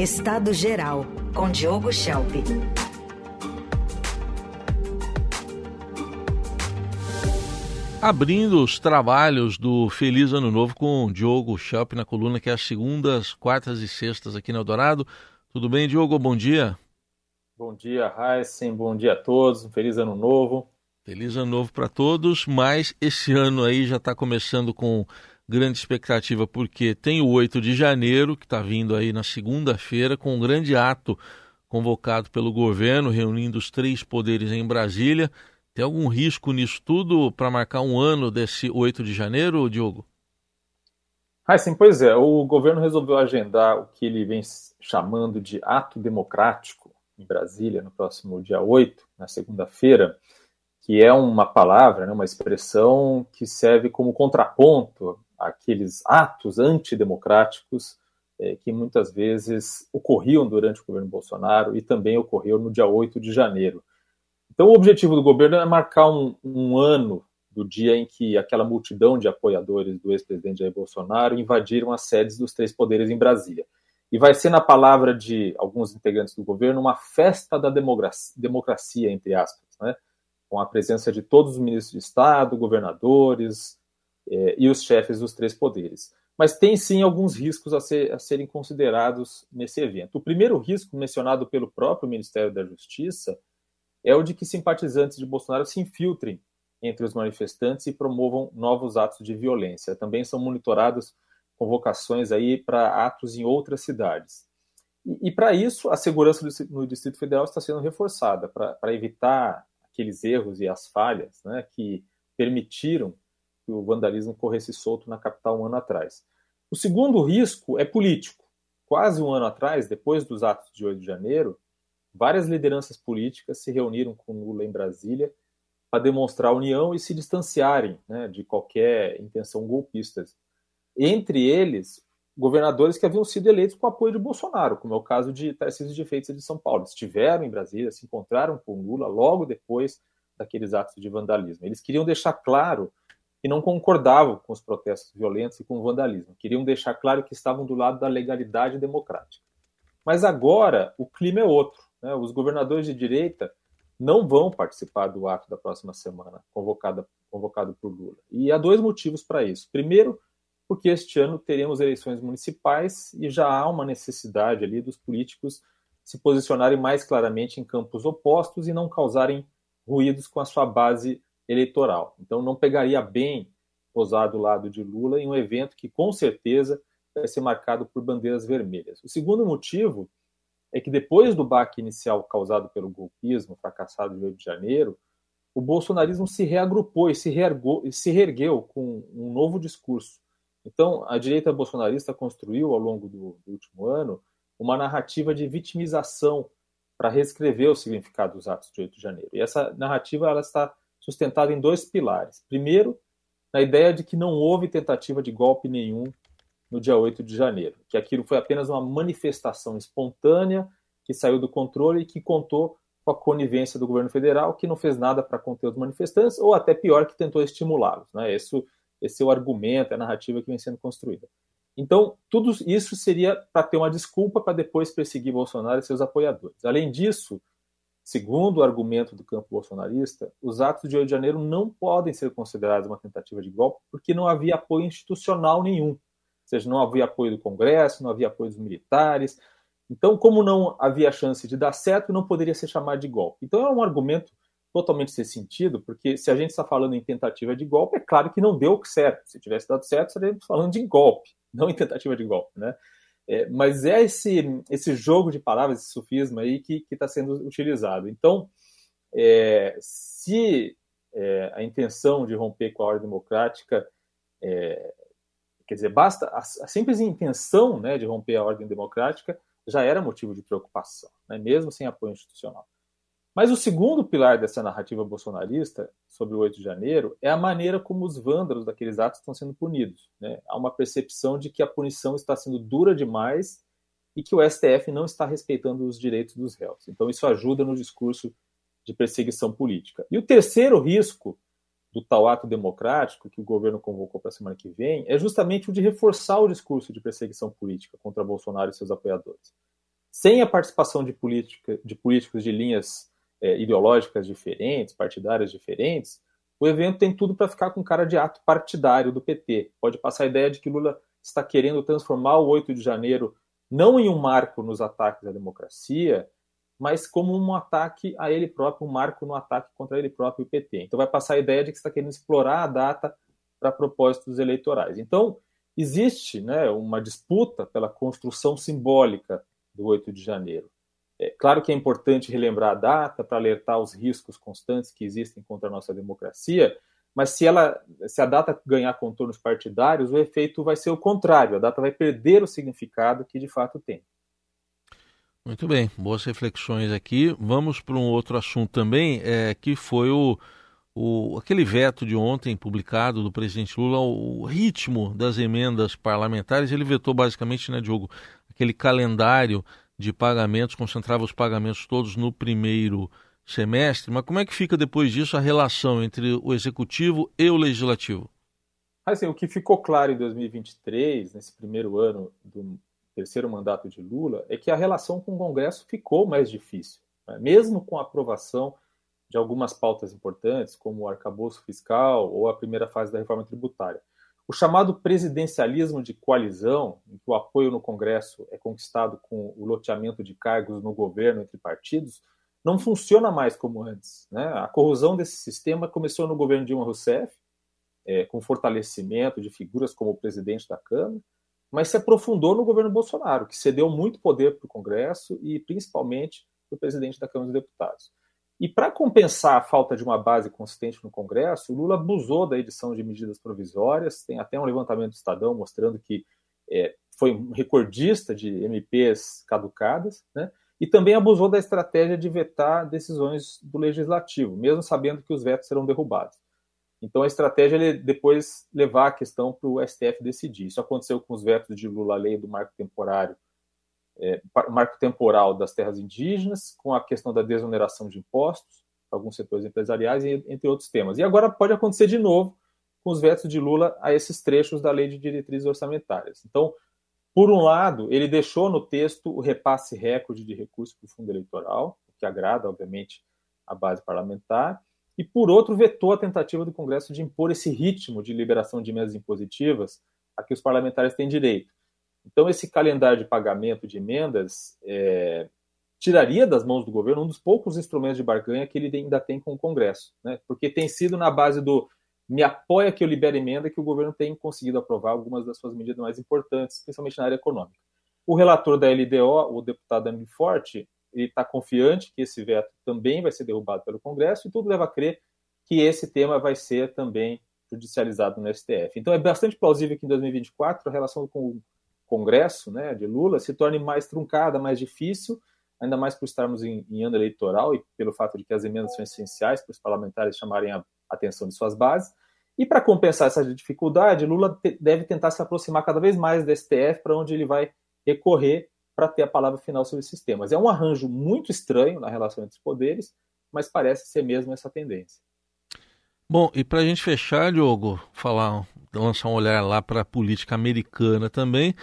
Estado Geral, com Diogo Schelp. Abrindo os trabalhos do Feliz Ano Novo com Diogo Schelp na coluna que é as segundas, quartas e sextas aqui no Eldorado. Tudo bem, Diogo? Bom dia. Bom dia, Heisen. Bom dia a todos. Feliz Ano Novo. Feliz Ano Novo para todos, mas esse ano aí já está começando com grande expectativa, porque tem o 8 de janeiro, que está vindo aí na segunda-feira, com um grande ato convocado pelo governo, reunindo os três poderes em Brasília. Tem algum risco nisso tudo para marcar um ano desse 8 de janeiro, Diogo? Ah, sim, pois é. O governo resolveu agendar o que ele vem chamando de ato democrático em Brasília no próximo dia 8, na segunda-feira, que é uma palavra, né, uma expressão que serve como contraponto aqueles atos antidemocráticos é, que muitas vezes ocorriam durante o governo Bolsonaro e também ocorreu no dia 8 de janeiro. Então, o objetivo do governo é marcar um, um ano do dia em que aquela multidão de apoiadores do ex-presidente Jair Bolsonaro invadiram as sedes dos três poderes em Brasília. E vai ser, na palavra de alguns integrantes do governo, uma festa da democracia, democracia entre aspas, né? com a presença de todos os ministros de Estado, governadores, é, e os chefes dos três poderes. Mas tem sim alguns riscos a, ser, a serem considerados nesse evento. O primeiro risco, mencionado pelo próprio Ministério da Justiça, é o de que simpatizantes de Bolsonaro se infiltrem entre os manifestantes e promovam novos atos de violência. Também são monitorados convocações aí para atos em outras cidades. E, e para isso, a segurança no Distrito Federal está sendo reforçada, para evitar aqueles erros e as falhas né, que permitiram que o vandalismo corresse solto na capital um ano atrás. O segundo risco é político. Quase um ano atrás, depois dos atos de 8 de janeiro, várias lideranças políticas se reuniram com Lula em Brasília para demonstrar união e se distanciarem né, de qualquer intenção golpista. Entre eles, governadores que haviam sido eleitos com apoio de Bolsonaro, como é o caso de Tarcísio de Freitas de São Paulo. Estiveram em Brasília, se encontraram com Lula logo depois daqueles atos de vandalismo. Eles queriam deixar claro que não concordavam com os protestos violentos e com o vandalismo. Queriam deixar claro que estavam do lado da legalidade democrática. Mas agora o clima é outro. Né? Os governadores de direita não vão participar do ato da próxima semana, convocado, convocado por Lula. E há dois motivos para isso. Primeiro, porque este ano teremos eleições municipais e já há uma necessidade ali dos políticos se posicionarem mais claramente em campos opostos e não causarem ruídos com a sua base eleitoral. Então, não pegaria bem posar do lado de Lula em um evento que, com certeza, vai ser marcado por bandeiras vermelhas. O segundo motivo é que, depois do baque inicial causado pelo golpismo fracassado de 8 de janeiro, o bolsonarismo se reagrupou e se, reergou, se reergueu com um novo discurso. Então, a direita bolsonarista construiu, ao longo do, do último ano, uma narrativa de vitimização para reescrever o significado dos atos de 8 de janeiro. E essa narrativa ela está sustentado em dois pilares. Primeiro, na ideia de que não houve tentativa de golpe nenhum no dia 8 de janeiro, que aquilo foi apenas uma manifestação espontânea que saiu do controle e que contou com a conivência do governo federal, que não fez nada para conter os manifestantes, ou até pior, que tentou estimulá-los. Né? Esse, esse é o argumento, é a narrativa que vem sendo construída. Então, tudo isso seria para ter uma desculpa para depois perseguir Bolsonaro e seus apoiadores. Além disso, Segundo o argumento do campo bolsonarista, os atos de 8 de janeiro não podem ser considerados uma tentativa de golpe porque não havia apoio institucional nenhum. Ou seja, não havia apoio do Congresso, não havia apoio dos militares. Então, como não havia chance de dar certo, não poderia ser chamado de golpe. Então, é um argumento totalmente sem sentido, porque se a gente está falando em tentativa de golpe, é claro que não deu certo. Se tivesse dado certo, estaríamos falando de golpe, não em tentativa de golpe, né? É, mas é esse, esse jogo de palavras, esse sofisma aí que está sendo utilizado. Então, é, se é, a intenção de romper com a ordem democrática, é, quer dizer, basta a, a, simples intenção né, de romper a ordem democrática já era motivo de preocupação, né, mesmo sem apoio institucional. Mas o segundo pilar dessa narrativa bolsonarista sobre o 8 de janeiro é a maneira como os vândalos daqueles atos estão sendo punidos. Né? Há uma percepção de que a punição está sendo dura demais e que o STF não está respeitando os direitos dos réus. Então, isso ajuda no discurso de perseguição política. E o terceiro risco do tal ato democrático que o governo convocou para a semana que vem é justamente o de reforçar o discurso de perseguição política contra Bolsonaro e seus apoiadores. sem a participação de, política, de políticos de linhas é, ideológicas diferentes, partidárias diferentes, o evento tem tudo para ficar com cara de ato partidário do PT. Pode passar a ideia de que Lula está querendo transformar o 8 de janeiro não em um marco nos ataques à democracia, mas como um ataque a ele próprio, um marco no ataque contra ele próprio e o PT. Então vai passar a ideia de que está querendo explorar a data para propósitos eleitorais. Então existe né, uma disputa pela construção simbólica do 8 de janeiro. É claro que é importante relembrar a data para alertar os riscos constantes que existem contra a nossa democracia, mas se, ela, se a data ganhar contornos partidários, o efeito vai ser o contrário, a data vai perder o significado que de fato tem. Muito bem, boas reflexões aqui. Vamos para um outro assunto também, é, que foi o, o, aquele veto de ontem publicado do presidente Lula, o ritmo das emendas parlamentares. Ele vetou basicamente, né, Diogo, aquele calendário de pagamentos, concentrava os pagamentos todos no primeiro semestre, mas como é que fica depois disso a relação entre o executivo e o legislativo? Assim, o que ficou claro em 2023, nesse primeiro ano do terceiro mandato de Lula, é que a relação com o Congresso ficou mais difícil. Né? Mesmo com a aprovação de algumas pautas importantes, como o arcabouço fiscal ou a primeira fase da reforma tributária. O chamado presidencialismo de coalizão, em que o apoio no Congresso é conquistado com o loteamento de cargos no governo entre partidos, não funciona mais como antes. Né? A corrosão desse sistema começou no governo Dilma Rousseff, é, com fortalecimento de figuras como o presidente da Câmara, mas se aprofundou no governo Bolsonaro, que cedeu muito poder para o Congresso e principalmente para o presidente da Câmara dos Deputados. E para compensar a falta de uma base consistente no Congresso, o Lula abusou da edição de medidas provisórias. Tem até um levantamento do Estadão mostrando que é, foi um recordista de MPs caducadas, né? E também abusou da estratégia de vetar decisões do legislativo, mesmo sabendo que os vetos serão derrubados. Então a estratégia é depois levar a questão para o STF decidir. Isso aconteceu com os vetos de Lula lei do marco temporário é, marco temporal das terras indígenas, com a questão da desoneração de impostos, alguns setores empresariais, entre outros temas. E agora pode acontecer de novo com os vetos de Lula a esses trechos da lei de diretrizes orçamentárias. Então, por um lado, ele deixou no texto o repasse recorde de recursos para o fundo eleitoral, que agrada, obviamente, a base parlamentar, e por outro, vetou a tentativa do Congresso de impor esse ritmo de liberação de emendas impositivas a que os parlamentares têm direito. Então, esse calendário de pagamento de emendas é, tiraria das mãos do governo um dos poucos instrumentos de barganha que ele ainda tem com o Congresso, né? porque tem sido na base do me apoia que eu libere emenda que o governo tem conseguido aprovar algumas das suas medidas mais importantes, especialmente na área econômica. O relator da LDO, o deputado Amigo Forte, ele está confiante que esse veto também vai ser derrubado pelo Congresso e tudo leva a crer que esse tema vai ser também judicializado no STF. Então é bastante plausível que em 2024 a relação com Congresso né, de Lula se torne mais truncada, mais difícil, ainda mais por estarmos em, em ano eleitoral e pelo fato de que as emendas são essenciais para os parlamentares chamarem a atenção de suas bases. E para compensar essa dificuldade, Lula te, deve tentar se aproximar cada vez mais do STF, para onde ele vai recorrer para ter a palavra final sobre esses temas. É um arranjo muito estranho na relação entre os poderes, mas parece ser mesmo essa tendência. Bom, e para a gente fechar, Diogo, falar, lançar um olhar lá para a política americana também.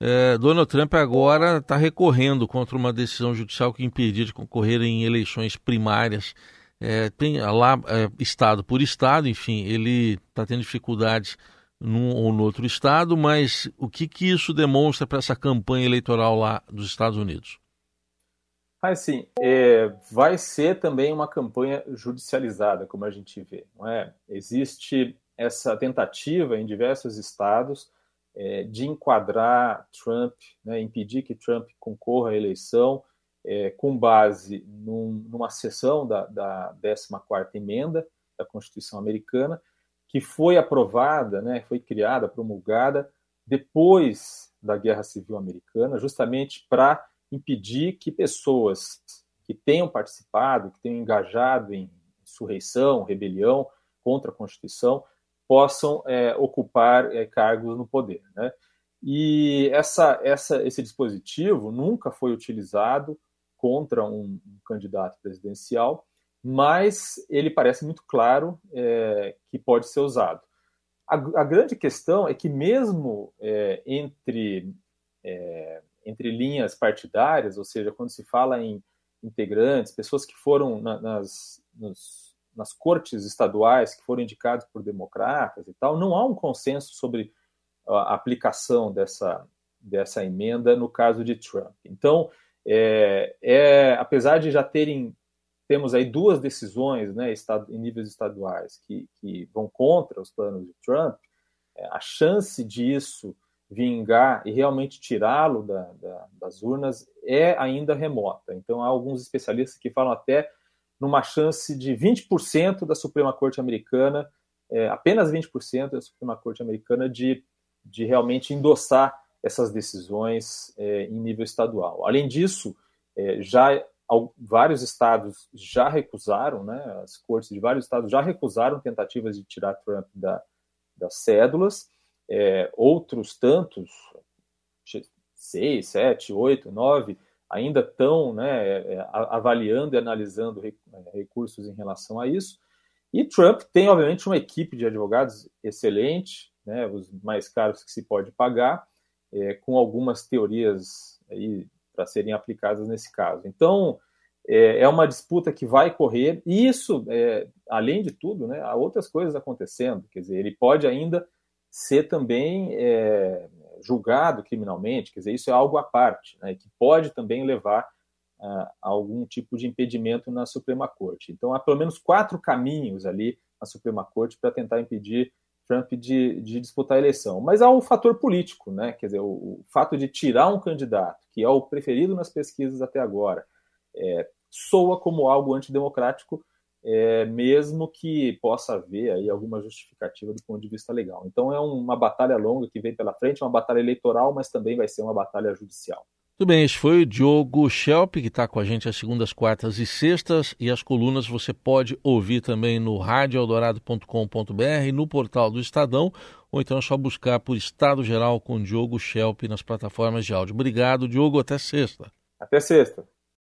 É, Donald Trump agora está recorrendo contra uma decisão judicial que impedia de concorrer em eleições primárias. É, tem lá, é, estado por estado, enfim, ele está tendo dificuldades num ou no outro estado, mas o que, que isso demonstra para essa campanha eleitoral lá dos Estados Unidos? Assim, é, vai ser também uma campanha judicializada, como a gente vê, não é? Existe essa tentativa em diversos estados é, de enquadrar Trump, né, impedir que Trump concorra à eleição é, com base num, numa seção da, da 14ª emenda da Constituição Americana, que foi aprovada, né, foi criada, promulgada depois da Guerra Civil Americana, justamente para impedir que pessoas que tenham participado, que tenham engajado em insurreição, rebelião contra a Constituição, possam é, ocupar é, cargos no poder. Né? E essa, essa, esse dispositivo nunca foi utilizado contra um, um candidato presidencial, mas ele parece muito claro é, que pode ser usado. A, a, grande questão é que, mesmo é, entre, é, entre linhas partidárias, ou seja, quando se fala em integrantes, pessoas que foram na, nas, nos, nas cortes estaduais, que foram indicados por democratas e tal, não há um consenso sobre a aplicação dessa, dessa emenda no caso de Trump. Então, é, é, apesar de já terem temos aí duas decisões né, em níveis estaduais que, que vão contra os planos de Trump, é, a chance disso vingar e realmente tirá-lo da, da, das urnas é ainda remota. Então, há alguns especialistas que falam até numa chance de 20% da Suprema Corte Americana, é, apenas 20% da Suprema Corte Americana, de, de realmente endossar essas decisões é, em nível estadual. Além disso, é, já vários estados já recusaram, né, as cortes de vários estados já recusaram tentativas de tirar Trump da, das cédulas, é, outros tantos, seis, sete, oito, nove, ainda estão né, é, é, avaliando e analisando é, recursos em relação a isso. E Trump tem, obviamente, uma equipe de advogados excelente, né, os mais caros que se pode pagar, é, com algumas teorias para serem aplicadas nesse caso. Então, é, é, uma disputa que vai correr, e isso, é, além de tudo, né, há outras coisas acontecendo. Quer dizer, ele pode ainda ser também julgado criminalmente, quer dizer, isso é algo à parte, né, que pode também levar a, a algum tipo de impedimento na Suprema Corte. Então, há pelo menos quatro caminhos ali na Suprema Corte para tentar impedir Trump de, de, disputar a eleição. Mas há o fator político, né? Quer dizer, o, o, fato de tirar um candidato, que é o preferido nas pesquisas até agora, é, soa como algo antidemocrático, é, mesmo que possa haver aí alguma justificativa do ponto de vista legal. Então é uma batalha longa que vem pela frente, uma batalha eleitoral, mas também vai ser uma batalha judicial. Tudo bem, esse foi o Diogo Schelp, que está com a gente às segundas, quartas e sextas, e as colunas você pode ouvir também no radioeldorado.com.br, no portal do Estadão, ou então é só buscar por Estado Geral com Diogo Schelp nas plataformas de áudio. Obrigado, Diogo, até sexta. Até sexta.